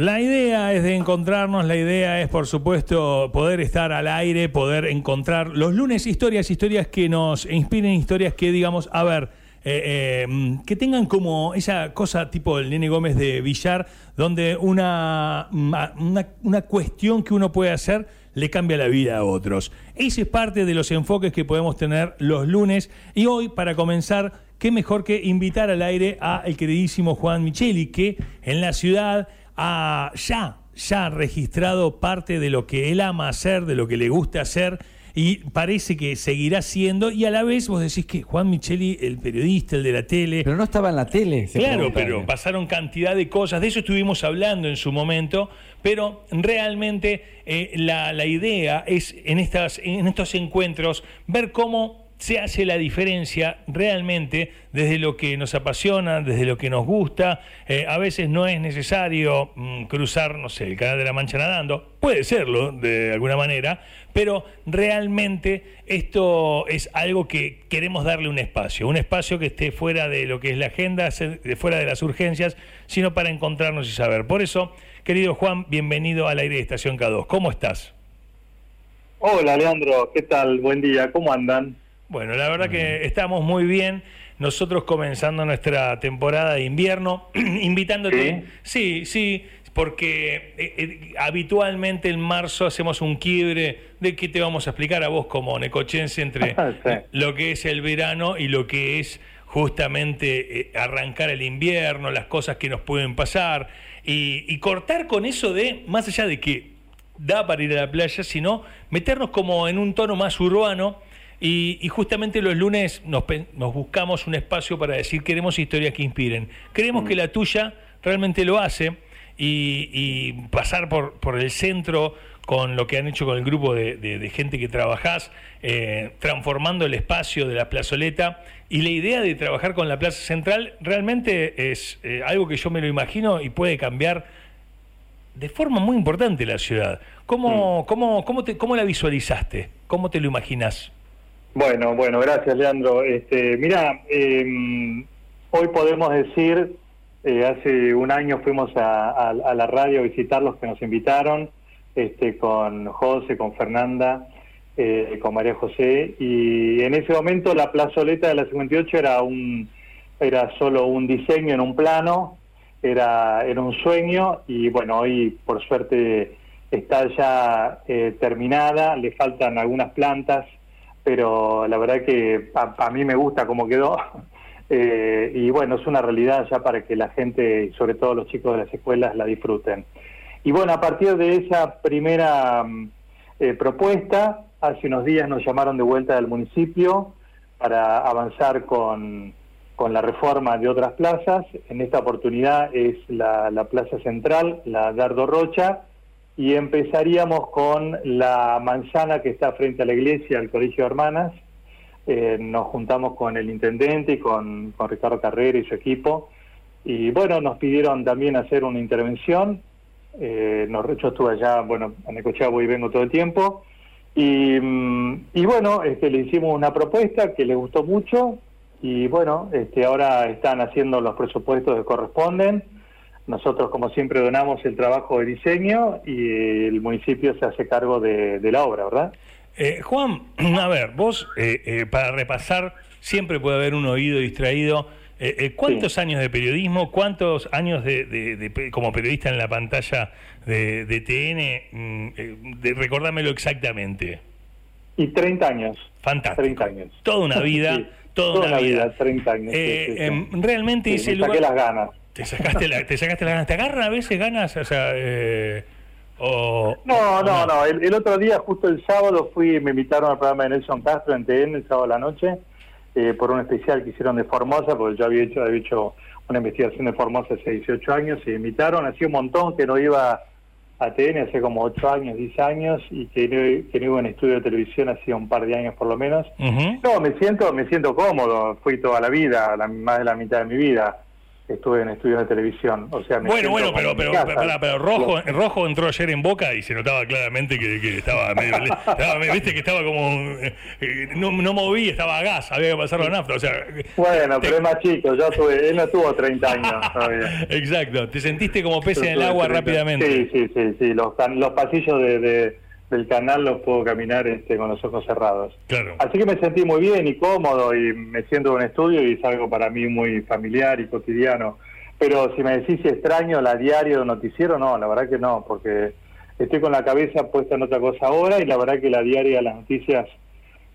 la idea es de encontrarnos, la idea es por supuesto poder estar al aire, poder encontrar los lunes historias, historias que nos inspiren, historias que digamos, a ver, eh, eh, que tengan como esa cosa tipo el Nene Gómez de Villar, donde una, una, una cuestión que uno puede hacer le cambia la vida a otros. Ese es parte de los enfoques que podemos tener los lunes y hoy para comenzar qué mejor que invitar al aire a el queridísimo Juan Micheli, que en la ciudad ha ya, ya registrado parte de lo que él ama hacer, de lo que le gusta hacer, y parece que seguirá siendo, y a la vez vos decís que Juan Micheli, el periodista, el de la tele... Pero no estaba en la tele. Claro, pero pasaron cantidad de cosas, de eso estuvimos hablando en su momento, pero realmente eh, la, la idea es en, estas, en estos encuentros ver cómo se hace la diferencia realmente desde lo que nos apasiona, desde lo que nos gusta. Eh, a veces no es necesario mm, cruzar, no sé, el canal de la Mancha nadando, puede serlo de alguna manera, pero realmente esto es algo que queremos darle un espacio, un espacio que esté fuera de lo que es la agenda, fuera de las urgencias, sino para encontrarnos y saber. Por eso, querido Juan, bienvenido al aire de Estación K2. ¿Cómo estás? Hola, Leandro, ¿qué tal? Buen día, ¿cómo andan? Bueno, la verdad que estamos muy bien. Nosotros comenzando nuestra temporada de invierno, invitándote. Sí, sí, porque eh, eh, habitualmente en marzo hacemos un quiebre de qué te vamos a explicar a vos como necochense entre lo que es el verano y lo que es justamente eh, arrancar el invierno, las cosas que nos pueden pasar y, y cortar con eso de, más allá de que da para ir a la playa, sino meternos como en un tono más urbano y, justamente los lunes nos, buscamos un espacio para decir queremos historias que inspiren. Creemos que mm. la tuya realmente lo hace y, pasar por, por el centro con lo que han hecho con el grupo de, gente que trabajás, eh, transformando el espacio de la plazoleta. Y la idea de trabajar con la Plaza Central realmente es eh, algo que yo me lo imagino y puede cambiar de forma muy importante la ciudad. ¿Cómo, mm. cómo, cómo, te, cómo la visualizaste? ¿Cómo te lo imaginas? Bueno, bueno, gracias Leandro. Este, mira, em, hoy podemos decir, eh, hace un año fuimos a, la radio a visitar los que nos invitaron, este, con José, con Fernanda, eh, con María José, y en ese momento la plazoleta de la 58 era un era solo un diseño en un plano, era, era un sueño, y bueno, hoy por suerte está ya eh, terminada, le faltan algunas plantas, pero la verdad que a, mí me gusta cómo quedó. Eh, y bueno, es una realidad ya para que la gente, sobre todo los chicos de las escuelas, la disfruten. Y bueno, a partir de esa primera mm, eh, propuesta, hace unos días nos llamaron de vuelta del municipio para avanzar con, con la reforma de otras plazas. En esta oportunidad es la, la Plaza Central, la Dardo Rocha, y empezaríamos con la manzana que está frente a la iglesia, al Colegio de Hermanas. Eh, nos juntamos con el intendente y con, Ricardo Carrera y su equipo. Y bueno, nos pidieron también hacer una intervención. Eh, nos, yo estuve allá, bueno, en Ecochabo y vengo todo el tiempo. Y, mm, y bueno, este, le hicimos una propuesta que le gustó mucho. Y bueno, este, ahora están haciendo los presupuestos que corresponden nosotros, como siempre, donamos el trabajo de diseño y el municipio se hace cargo de, la obra, ¿verdad? Eh, Juan, a ver, vos, eh, eh, para repasar, siempre puede haber un oído distraído. ¿Cuántos años de periodismo, cuántos años de, como periodista en la pantalla de, TN? Mm, recordámelo exactamente. Y 30 años. Fantástico. 30 años. Toda una vida. Toda, una, vida. 30 años. Realmente ese lugar... las ganas. Te sacaste, la, te sacaste ganas. ¿Te agarran a veces ganas? O sea, eh, o, no, no, no. El, otro día, justo el sábado, fui me invitaron al programa de Nelson Castro en TN el sábado a la noche eh, por un especial que hicieron de Formosa, porque yo había hecho, había hecho una investigación de Formosa hace 18 años y me invitaron. Hacía un montón que no iba a TN, hace como 8 años, 10 años, y que no, que no iba en estudio de televisión hacía un par de años por lo menos. No, me siento, me siento cómodo. Fui toda la vida, la, más de la mitad de mi vida estuve en estudios de televisión. O sea, bueno, bueno, pero, pero, pero, rojo, rojo entró ayer en Boca y se notaba claramente que, estaba medio, viste que estaba como eh, no, no moví, estaba a gas, había que pasar la nafta, o sea, bueno, pero es más chico, yo tuve, él no tuvo 30 años todavía. Exacto, te sentiste como pez en el agua rápidamente. Sí, sí, sí, sí, los, los pasillos de, del canal los puedo caminar este, con los ojos cerrados. Claro. Así que me sentí muy bien y cómodo y me siento en un estudio y es algo para mí muy familiar y cotidiano. Pero si me decís si extraño la diario de noticiero, no, la verdad que no, porque estoy con la cabeza puesta en otra cosa ahora y la verdad que la diaria de las noticias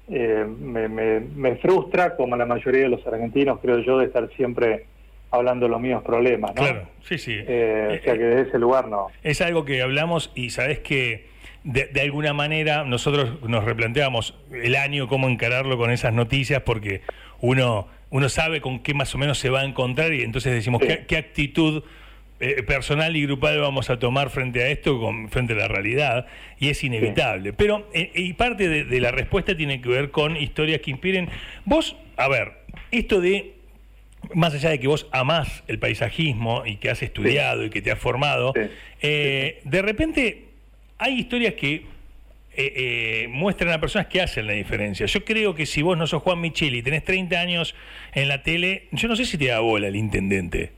eh, me, me, frustra, como la mayoría de los argentinos, creo yo, de estar siempre hablando de los míos problemas. ¿no? Claro, sí, sí. Eh, o sea que desde ese lugar no. Es algo que hablamos y sabes que de, alguna manera nosotros nos replanteamos el año, cómo encararlo con esas noticias, porque uno, uno sabe con qué más o menos se va a encontrar y entonces decimos qué, actitud eh, personal y grupal vamos a tomar frente a esto, con, frente a la realidad, y es inevitable. Pero, eh, y parte de, de la respuesta tiene que ver con historias que inspiren. Vos, a ver, esto de más allá de que vos amás el paisajismo y que has estudiado y que te has formado, eh, de repente hay historias que eh, eh, muestran a personas que hacen la diferencia. Yo creo que si vos no sos Juan Micheli y tenés 30 años en la tele, yo no sé si te da bola el intendente.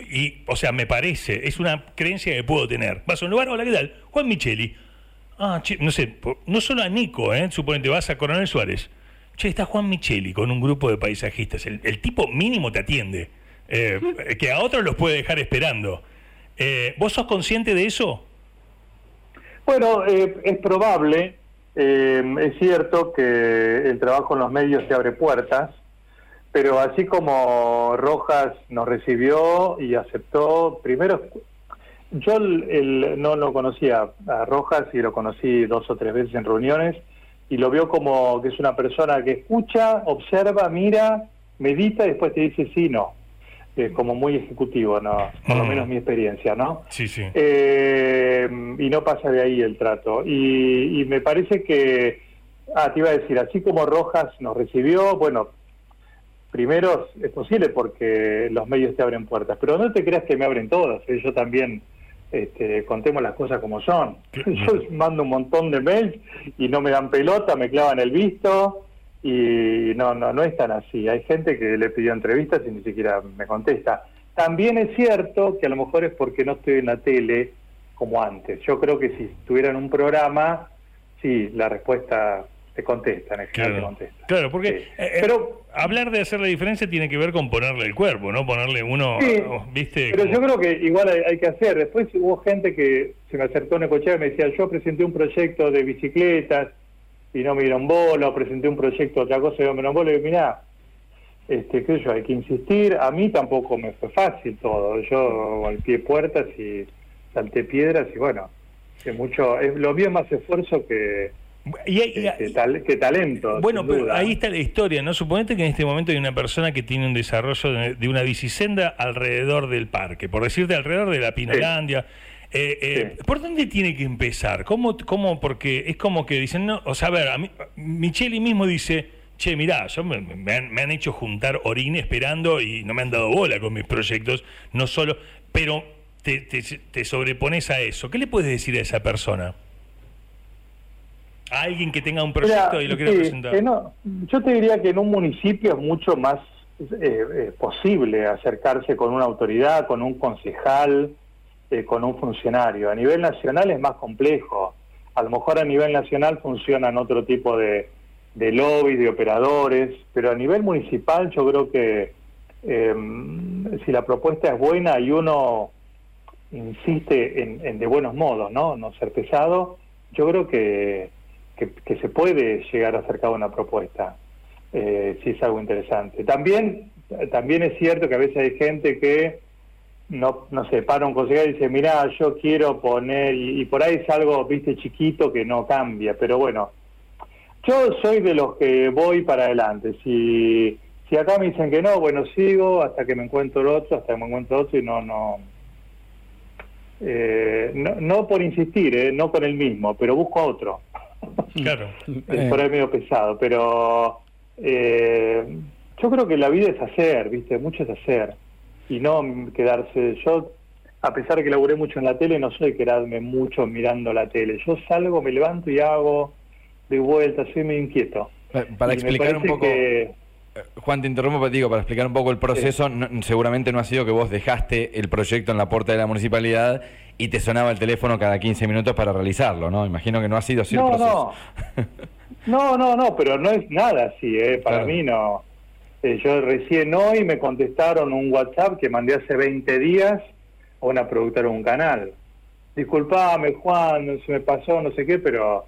Y, o sea, me parece, es una creencia que puedo tener. Vas a un lugar, hola, ¿qué tal? Juan Micheli. Ah, no sé, no solo a Nico, ¿eh? Suponete, vas a Coronel Suárez. Che, está Juan Micheli con un grupo de paisajistas. El, tipo mínimo te atiende. Eh, que a otros los puede dejar esperando. ¿Vos sos consciente de eso? Bueno, eh, es probable, eh, es cierto que el trabajo en los medios te abre puertas, pero así como Rojas nos recibió y aceptó, primero, yo no lo conocía a Rojas y lo conocí dos o tres veces en reuniones y lo veo como que es una persona que escucha, observa, mira, medita y después te dice sí, no como muy ejecutivo, no, por lo mm. menos mi experiencia, ¿no? Sí, sí. Eh, y no pasa de ahí el trato. Y, me parece que, ah, te iba a decir, así como Rojas nos recibió, bueno, primero es posible porque los medios te abren puertas, pero no te creas que me abren todas, ¿eh? yo también, este, contemos las cosas como son. Yo mando un montón de mails y no me dan pelota, me clavan el visto y no, no, no es tan así. Hay gente que le pidió entrevistas y ni siquiera me contesta. También es cierto que a lo mejor es porque no estoy en la tele como antes. Yo creo que si estuviera en un programa, sí, la respuesta te contesta, en claro, contesta. Claro, porque eh, eh, pero, hablar de hacer la diferencia tiene que ver con ponerle el cuerpo, ¿no? Ponerle uno, ¿viste? Pero yo creo que igual hay, que hacer. Después hubo gente que se me acercó en coche y me decía, yo presenté un proyecto de bicicletas y no me dieron bola, presenté un proyecto, otra cosa, y no me dieron bola, y mirá, este, qué sé yo, hay que insistir, a mí tampoco me fue fácil todo, yo al pie puertas y salté piedras y bueno, que mucho, es, lo mío más esfuerzo que, que, talento. Bueno, pero ahí está la historia, ¿no? Suponete que en este momento hay una persona que tiene un desarrollo de, una bicisenda alrededor del parque, por decirte alrededor de la Pinolandia. Eh, eh, ¿Por dónde tiene que empezar? ¿Cómo, ¿Cómo? Porque es como que dicen, no, o sea, a ver, a mí, Micheli mismo dice, che, mirá, yo me, han, hecho juntar orín esperando y no me han dado bola con mis proyectos, no solo, pero te, te, sobrepones a eso. ¿Qué le puedes decir a esa persona? A alguien que tenga un proyecto y lo quiera presentar. yo te diría que en un municipio es mucho más eh, posible acercarse con una autoridad, con un concejal, eh, con un funcionario. A nivel nacional es más complejo. A lo mejor a nivel nacional funcionan otro tipo de, de lobby, de operadores, pero a nivel municipal yo creo que em, si la propuesta es buena y uno insiste en, de buenos modos, ¿no? No ser pesado, yo creo que, que, se puede llegar a acercar una propuesta, eh, si es algo interesante. También, también es cierto que a veces hay gente que no, no sé, para un concejal y dice, mira, yo quiero poner, y, por ahí es algo, viste, chiquito que no cambia, pero bueno, yo soy de los que voy para adelante. Si, si acá me dicen que no, bueno, sigo hasta que me encuentro el otro, hasta que me encuentro otro y no, no, eh, no, por insistir, eh, no con el mismo, pero busco a otro. Claro. es por ahí medio pesado, pero eh, yo creo que la vida es hacer, viste, mucho es hacer. Y no quedarse. Yo, a pesar de que laburé mucho en la tele, no soy quedarme mucho mirando la tele. Yo salgo, me levanto y hago de vuelta, soy muy inquieto. Para explicar un poco... Juan, te interrumpo, digo, para explicar un poco el proceso, seguramente no ha sido que vos dejaste el proyecto en la puerta de la municipalidad y te sonaba el teléfono cada 15 minutos para realizarlo, ¿no? Imagino que no ha sido así el proceso. No. no, no, no, pero no es nada así, ¿eh? Para mí no. Eh, yo recién hoy me contestaron un WhatsApp que mandé hace 20 días a una productora de un canal. Disculpame, Juan, se me pasó, no sé qué, pero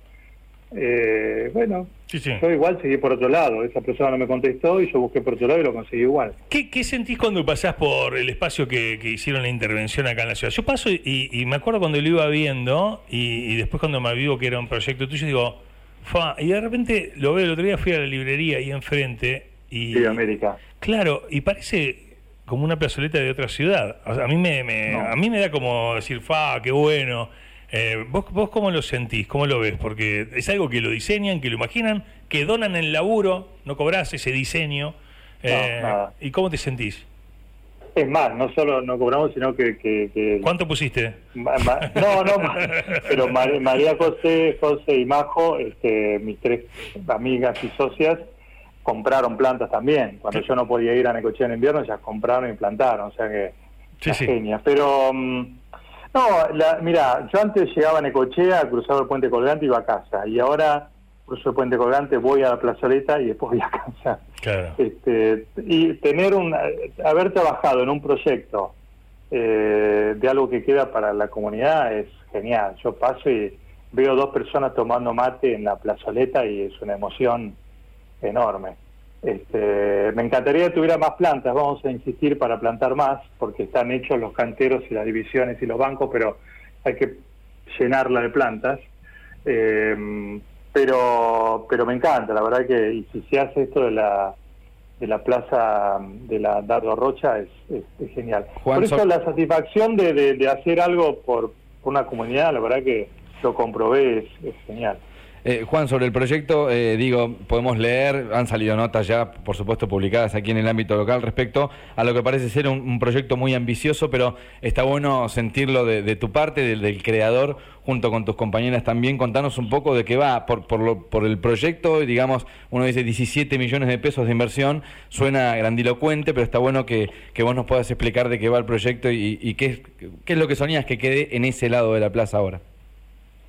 eh, bueno, yo igual seguí por otro lado. Esa persona no me contestó y yo busqué por otro lado y lo conseguí igual. ¿Qué, sentís cuando pasás por el espacio que, hicieron la intervención acá en la ciudad? Yo paso y, me acuerdo cuando lo iba viendo y, después cuando me avivo que era un proyecto tuyo, digo, fa, y de repente lo veo el otro día, fui a la librería ahí enfrente y... Sí, América. Claro, y parece como una plazoleta de otra ciudad. a, mí me, a mí me da como decir, fa, qué bueno. Eh, ¿vos, ¿Vos cómo lo sentís? ¿Cómo lo ves? Porque es algo que lo diseñan, que lo imaginan, que donan el laburo, no cobrás ese diseño. Eh, ¿Y cómo te sentís? Es más, no solo no cobramos, sino que... ¿Cuánto pusiste? no, no, pero María José, José y Majo, este, mis tres amigas y socias, compraron plantas también. Cuando yo no podía ir a Necochea en invierno, ellas compraron y plantaron, o sea que... Sí, sí. Pero... Mm, no, mira, yo antes llegaba a Necochea, cruzaba el puente colgante y iba a casa. Y ahora cruzo el puente colgante, voy a la plazoleta y después voy a casa. Claro. Este, y tener un, haber trabajado en un proyecto eh, de algo que queda para la comunidad es genial. Yo paso y veo dos personas tomando mate en la plazoleta y es una emoción enorme. Este, me encantaría que tuviera más plantas, vamos a insistir para plantar más, porque están hechos los canteros y las divisiones y los bancos, pero hay que llenarla de plantas. Eh, pero pero me encanta, la verdad que y si se hace esto de la de la plaza de la Dardo Rocha es, genial. por eso la satisfacción de, de, hacer algo por, una comunidad, la verdad que lo comprobé, es genial. Eh, Juan, sobre el proyecto, eh, digo, podemos leer, han salido notas ya, por supuesto, publicadas aquí en el ámbito local respecto a lo que parece ser un, proyecto muy ambicioso, pero está bueno sentirlo de, tu parte, del, creador, junto con tus compañeras también. Contanos un poco de qué va por, por, el proyecto, digamos, uno dice 17 millones de pesos de inversión, suena grandilocuente, pero está bueno que, vos nos puedas explicar de qué va el proyecto y, qué, qué es lo que soñas que quede en ese lado de la plaza ahora.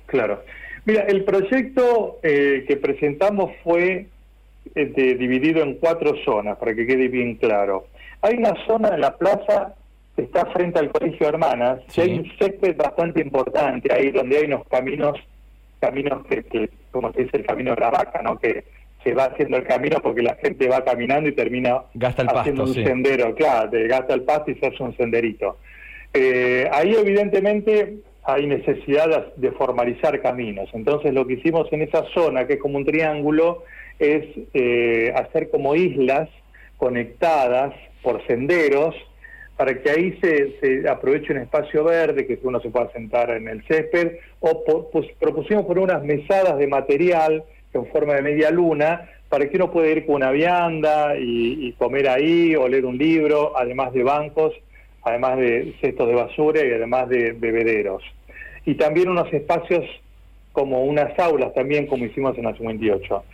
Claro. Mira, el proyecto eh, que presentamos fue eh, dividido en cuatro zonas, para que quede bien claro. Hay una zona en la plaza que está frente al Colegio Hermanas, que hay un césped bastante importante ahí, donde hay unos caminos, caminos que, como se dice, el camino de la vaca, ¿no? Que se va haciendo el camino porque la gente va caminando y termina haciendo un sendero, claro, gasta el pasto y se hace un senderito. Eh, ahí evidentemente hay necesidad de formalizar caminos. Entonces lo que hicimos en esa zona, que es como un triángulo, es eh, hacer como islas conectadas por senderos para que ahí se, aproveche un espacio verde, que uno se pueda sentar en el césped, o propusimos poner unas mesadas de material en forma de media luna, para que uno pueda ir con una vianda y comer ahí o leer un libro, además de bancos además de cestos de basura y además de bebederos. Y también unos espacios como unas aulas también, como hicimos en la 58.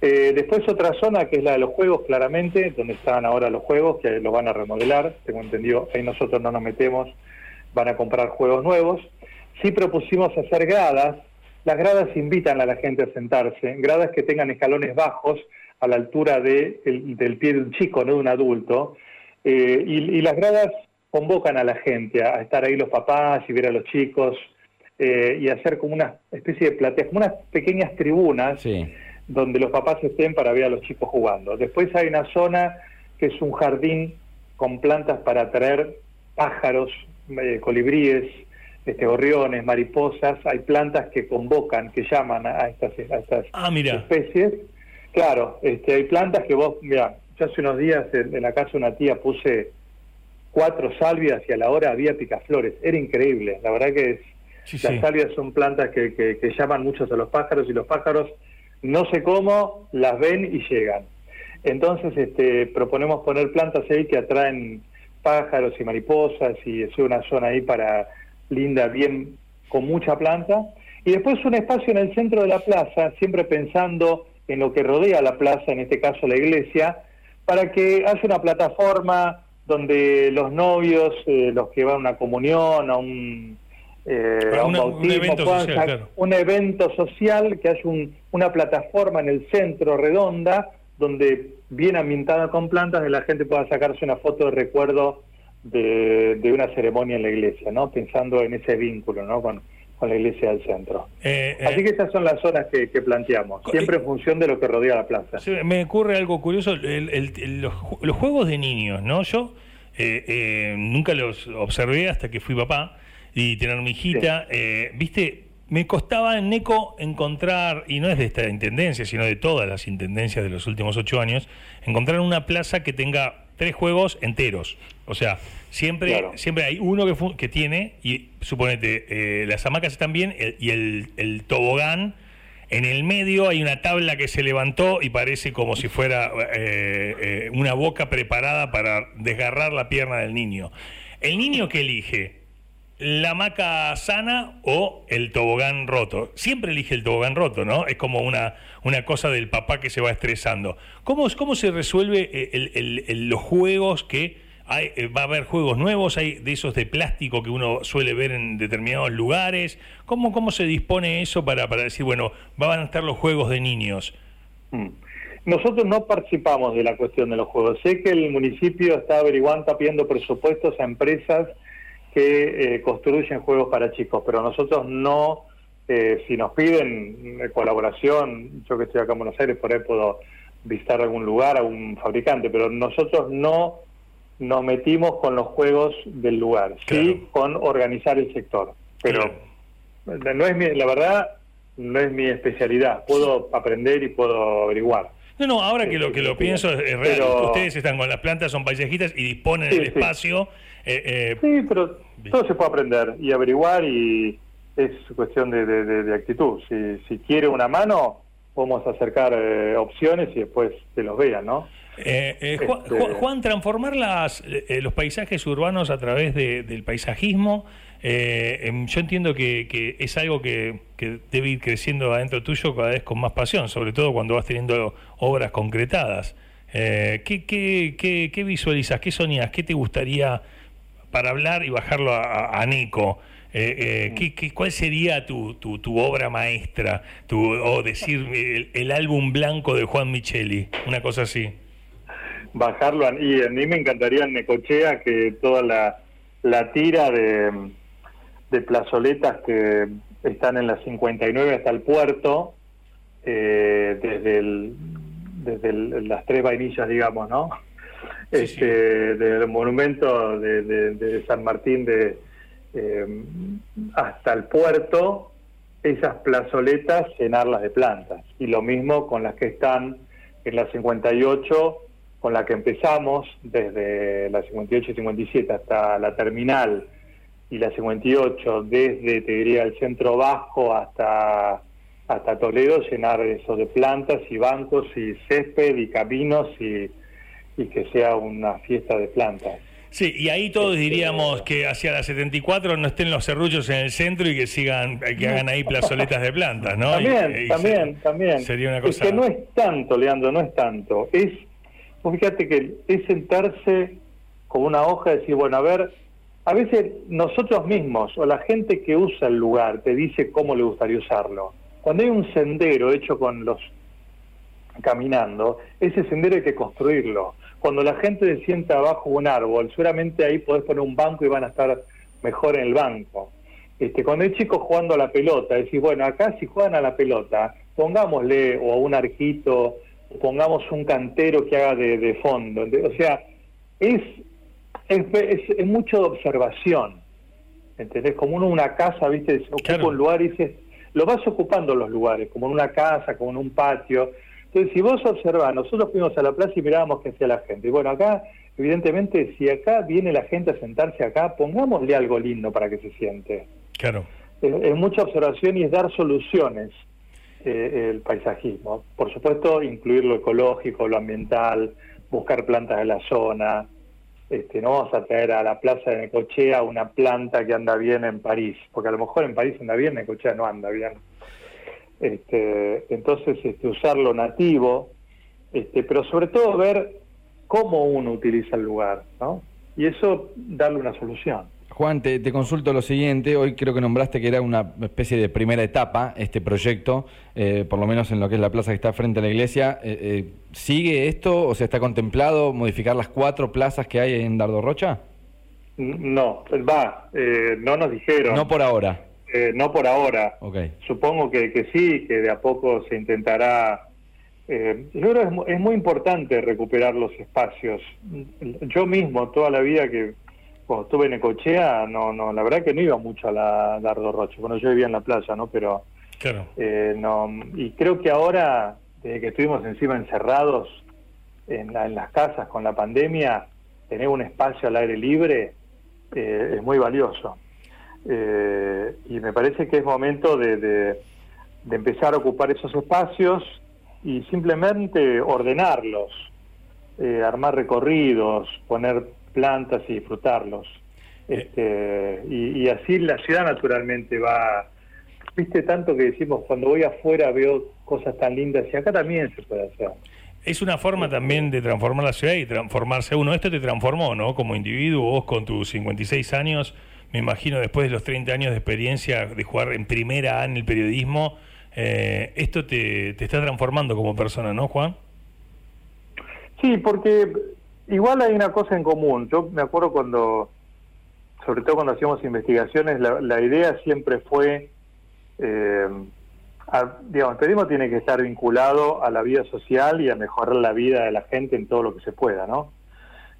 Eh, después otra zona que es la de los juegos, claramente, donde están ahora los juegos, que los van a remodelar, tengo entendido, ahí nosotros no nos metemos, van a comprar juegos nuevos. Sí propusimos hacer gradas, las gradas invitan a la gente a sentarse, gradas que tengan escalones bajos a la altura de del pie de un chico, no de un adulto, eh, y, y, las gradas convocan a la gente a, estar ahí los papás y ver a los chicos eh, y hacer como una especie de platea, como unas pequeñas tribunas donde los papás estén para ver a los chicos jugando. Después hay una zona que es un jardín con plantas para atraer pájaros, eh, colibríes, este, gorriones, mariposas. Hay plantas que convocan, que llaman a estas, ah, especies. Claro, este, hay plantas que vos, mira, yo hace unos días en, en la casa de una tía puse cuatro salvias y a la hora había picaflores. Era increíble. La verdad que es, las salvias son plantas que, que, llaman muchos a los pájaros y los pájaros no sé cómo las ven y llegan. Entonces este, proponemos poner plantas ahí que atraen pájaros y mariposas y es una zona ahí para linda, bien, con mucha planta. Y después un espacio en el centro de la plaza, siempre pensando en lo que rodea la plaza, en este caso la iglesia, para que haya una plataforma donde los novios, eh, los que van a una comunión, a un, eh, un, evento social, un evento social, que haya una plataforma en el centro redonda, donde bien ambientada con plantas, de la gente pueda sacarse una foto de recuerdo de, una ceremonia en la iglesia, ¿no? Pensando en ese vínculo, ¿no? Con, con la iglesia del centro. Eh, eh, Así que estas son las zonas que, planteamos, siempre en función de lo que rodea la plaza. me ocurre algo curioso, los, juegos de niños, ¿no? Yo eh, nunca los observé hasta que fui papá y tener mi hijita, viste, me costaba en NECO encontrar, y no es de esta intendencia, sino de todas las intendencias de los últimos ocho años, encontrar una plaza que tenga tres juegos enteros. O sea, siempre, siempre hay uno que, que tiene, y suponete, eh, las hamacas están bien, y el, tobogán, en el medio hay una tabla que se levantó y parece como si fuera eh, eh, una boca preparada para desgarrar la pierna del niño. El niño que elige, la hamaca sana o el tobogán roto. Siempre elige el tobogán roto, ¿no? Es como una, una cosa del papá que se va estresando. ¿Cómo, cómo se resuelve eh, los juegos que hay, eh, va a haber juegos nuevos? ¿Hay de esos de plástico que uno suele ver en determinados lugares? ¿Cómo, cómo se dispone eso para, para decir, bueno, van a estar los juegos de niños? Mm. Nosotros no participamos de la cuestión de los juegos. Sé que el municipio está averiguando, pidiendo presupuestos a empresas que eh, construyen juegos para chicos, pero nosotros no, eh, si nos piden eh, colaboración, yo que estoy acá en Buenos Aires, por ahí puedo visitar algún lugar, a un fabricante, pero nosotros no nos metimos con los juegos del lugar, sí con organizar el sector, pero no es mi, la verdad, no es mi especialidad, puedo aprender y puedo averiguar. No, no, ahora que lo que lo pienso es real. Ustedes están con las plantas, son paisajistas y disponen el espacio eh, eh, sí, pero todo se puede aprender y averiguar y es cuestión de, actitud. Si, si quiere una mano, podemos acercar eh, opciones y después se los vean, ¿no? Este, Juan, transformar las, los paisajes urbanos a través del paisajismo, em, yo entiendo que, es algo que, debe ir creciendo adentro tuyo cada vez con más pasión, sobre todo cuando vas teniendo obras concretadas. ¿qué, qué, qué, visualizas? ¿Qué soñas? ¿Qué te gustaría para hablar y bajarlo a, Nico, eh, eh, ¿qué, cuál sería tu, tu, obra maestra? Tu, o decir el, álbum blanco de Juan Micheli, una cosa así. Bajarlo, a, y a mí me encantaría en Necochea que toda la, la tira de, de plazoletas que están en la 59 hasta el puerto, eh, desde, el, desde las tres vainillas, digamos, ¿no? Este, del monumento de, San Martín de, eh, hasta el puerto, esas plazoletas llenarlas de plantas. Y lo mismo con las que están en la 58, con la que empezamos desde la 58 y 57 hasta la terminal y la 58 desde, te diría, el centro vasco hasta, hasta Toledo, llenar eso de plantas y bancos y césped y caminos y y que sea una fiesta de plantas. Sí, y ahí todos este, diríamos que hacia la 74 no estén los serrullos en el centro y que sigan, que hagan ahí plazoletas de plantas, ¿no? También, también, también. Sería una cosa... Es que no es tanto, Leandro, no es tanto. Es, fíjate que es sentarse con una hoja y decir, bueno, a ver, a veces nosotros mismos o la gente que usa el lugar te dice cómo le gustaría usarlo. Cuando hay un sendero hecho con los caminando, ese sendero hay que construirlo. Cuando la gente se sienta abajo un árbol, seguramente ahí podés poner un banco y van a estar mejor en el banco. Este, cuando hay chicos jugando a la pelota, decís, bueno, acá si juegan a la pelota, pongámosle o a un arquito, pongamos un cantero que haga de, fondo. O sea, es, es, es, mucho de observación. ¿Entendés? Como uno una casa, ¿viste? Ocupa un lugar y dices, lo vas ocupando los lugares, como en una casa, como en un patio. Entonces, si vos observás, nosotros fuimos a la plaza y mirábamos qué hacía la gente. Y bueno, acá, evidentemente, si acá viene la gente a sentarse acá, pongámosle algo lindo para que se siente. Claro. Es, mucha observación y es dar soluciones eh, el paisajismo. Por supuesto, incluir lo ecológico, lo ambiental, buscar plantas de la zona. este, no vamos a traer a la plaza de Necochea una planta que anda bien en París, porque a lo mejor en París anda bien, Necochea no anda bien. Este, entonces, este, usar lo nativo, este, pero sobre todo ver cómo uno utiliza el lugar, ¿no? Y eso darle una solución. Juan, te, consulto lo siguiente. Hoy creo que nombraste que era una especie de primera etapa este proyecto, eh, por lo menos en lo que es la plaza que está frente a la iglesia. Eh, eh, ¿Sigue esto o se está contemplado modificar las cuatro plazas que hay en Dardo Rocha? No, va, no nos dijeron. No por ahora. No por ahora. Supongo que, que, sí, que de a poco se intentará. yo creo que es, es muy importante recuperar los espacios. Yo mismo, toda la vida que cuando estuve en Ecochea, no, no, la verdad que no iba mucho a la Dardo Roche. Bueno, yo vivía en la playa, ¿no? Pero, claro. Eh, no, y creo que ahora, desde que estuvimos encima encerrados en, las casas con la pandemia, tener un espacio al aire libre eh, es muy valioso. Eh, y me parece que es momento de, de, empezar a ocupar esos espacios y simplemente ordenarlos, armar recorridos, poner plantas y disfrutarlos. Eh. Este, y, así la ciudad naturalmente va, viste tanto que decimos, cuando voy afuera veo cosas tan lindas y acá también se puede hacer. Es una forma también de transformar la ciudad y transformarse uno. Esto te transformó, ¿no? Como individuo, vos con tus 56 años, me imagino después de los 30 años de experiencia de jugar en primera A en el periodismo, eh, esto te, te está transformando como persona, ¿no, Juan? Sí, porque Igual hay una cosa en común. Yo me acuerdo cuando, sobre todo cuando hacíamos investigaciones, la, idea siempre fue, eh, digamos, el periodismo tiene que estar vinculado a la vida social y a mejorar la vida de la gente en todo lo que se pueda, ¿no?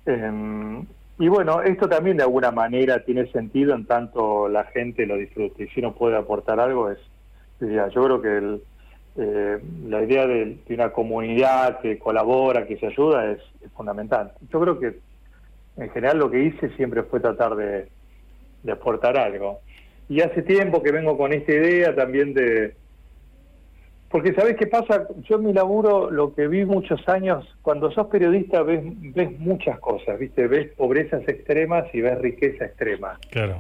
Em, y bueno, esto también de alguna manera tiene sentido en tanto la gente lo disfrute. Y si uno puede aportar algo, es, yo creo que el, eh, la idea de, una comunidad que colabora, que se ayuda, es, fundamental. Yo creo que en general lo que hice siempre fue tratar de, aportar algo. Y hace tiempo que vengo con esta idea también de... Porque ¿sabes qué pasa? Yo en mi laburo, lo que vi muchos años, cuando sos periodista ves, ves muchas cosas, ¿viste? Ves pobrezas extremas y ves riqueza extrema. Claro.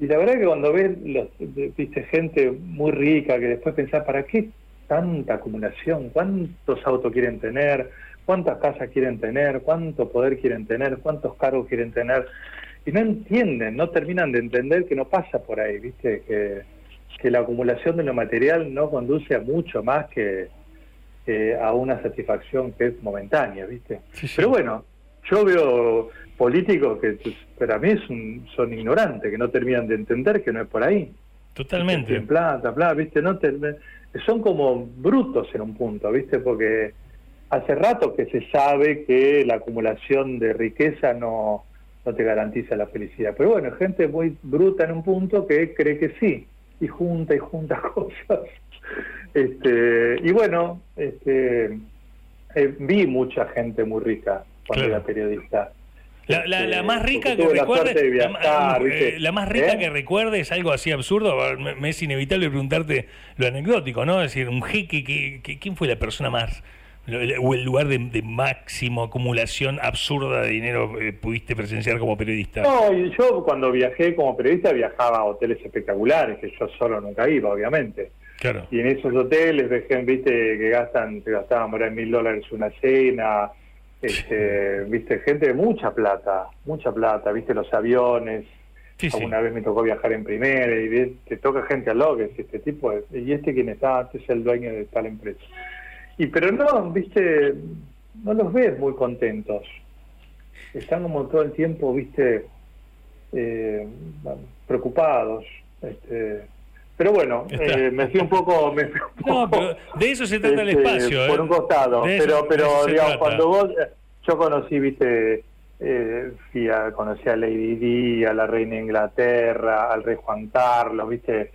Y la verdad que cuando ves, los, viste, gente muy rica que después pensás, ¿para qué tanta acumulación, cuántos autos quieren tener, cuántas casas quieren tener, cuánto poder quieren tener, cuántos cargos quieren tener, y no entienden, no terminan de entender que no pasa por ahí, viste, que, que la acumulación de lo material no conduce a mucho más que a una satisfacción que es momentánea, viste. Pero bueno, yo veo políticos que para mí son ignorantes, que no terminan de entender que no es por ahí. Totalmente. En plata, plata, viste, no te, son como brutos en un punto, ¿viste? Porque hace rato que se sabe que la acumulación de riqueza no, no te garantiza la felicidad. Pero bueno, gente muy bruta en un punto que cree que sí, y junta y junta cosas. Este, y bueno, este, eh, vi mucha gente muy rica cuando era periodista. La, la, la, este, más rica que recuerde, la, más rica ¿Eh? que recuerde es algo así absurdo. Me, es inevitable preguntarte lo anecdótico, ¿no? Es decir, un jeque, que, ¿quién fue la persona más o el lugar de, máximo acumulación absurda de dinero eh, pudiste presenciar como periodista? No, yo cuando viajé como periodista viajaba a hoteles espectaculares, que yo solo nunca iba, obviamente. Claro. Y en esos hoteles viste, que gastan, se gastaban por mil dólares una cena, este, viste, gente de mucha plata, mucha plata, viste los aviones. Alguna vez me tocó viajar en primera y te toca gente al que este tipo, y este quien está, este es el dueño de tal empresa. Y pero no, viste, no los ves muy contentos. Están como todo el tiempo, viste, eh, preocupados. Este, pero bueno, eh, me fui un poco... Me no, pero de eso se trata el este, espacio. Por ¿eh? un costado. pero, pero digamos, cuando vos... Yo conocí, viste, eh, fui a, conocí a Lady Di, a la reina de Inglaterra, al rey Juan Carlos, viste,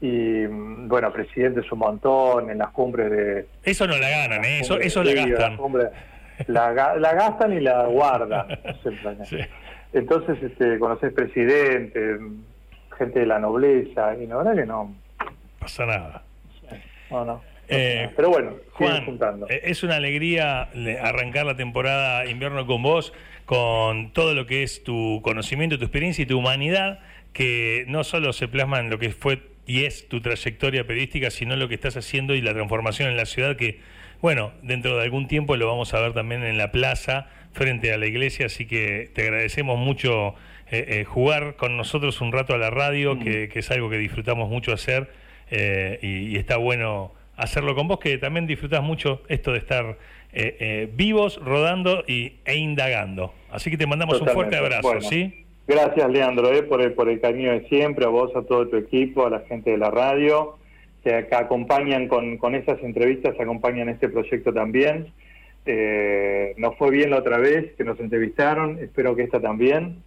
y bueno, presidentes un montón en las cumbres de... Eso no la ganan, ¿eh? eso, eso la gastan. La, la, gastan y la guardan. Entonces, este, conoces presidente, gente de la nobleza, y la verdad que no. Pasa nada. No, no. Eh, pero bueno, Juan, juntando. Eh, es una alegría arrancar la temporada invierno con vos, con todo lo que es tu conocimiento, tu experiencia y tu humanidad, que no solo se plasma en lo que fue y es tu trayectoria periodística, sino lo que estás haciendo y la transformación en la ciudad que, bueno, dentro de algún tiempo lo vamos a ver también en la plaza frente a la iglesia, así que te agradecemos mucho eh, jugar con nosotros un rato a la radio, que, es algo que disfrutamos mucho hacer y está bueno hacerlo con vos, que también disfrutás mucho esto de estar eh, eh, vivos, rodando y, e indagando. Así que te mandamos un fuerte abrazo, ¿sí? Gracias, Leandro, eh, por, el, por el cariño de siempre, a vos, a todo tu equipo, a la gente de la radio, que, acompañan con, con esas entrevistas, acompañan este proyecto también. nos fue bien la otra vez que nos entrevistaron, espero que esta también.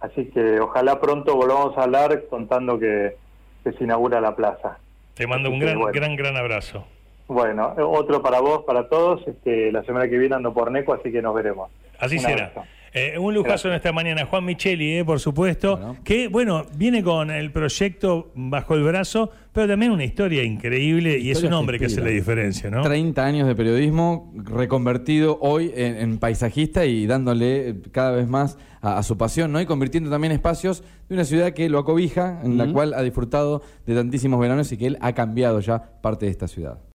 Así que ojalá pronto volvamos a hablar contando que se inaugura la plaza. Te mando un gran, gran, gran abrazo. Bueno, otro para vos, para todos. Este, la semana que viene ando por Neco, así que nos veremos. Así será. Eh, un lujazo en esta mañana. Juan Micheli, eh, por supuesto, que, bueno, viene con el proyecto bajo el brazo, pero también una historia increíble y es un hombre que hace la diferencia, ¿no? 30 años de periodismo reconvertido hoy en, paisajista y dándole cada vez más a, su pasión, ¿no? Y convirtiendo también espacios de una ciudad que lo acobija, en la cual ha disfrutado de tantísimos veranos y que él ha cambiado ya parte de esta ciudad.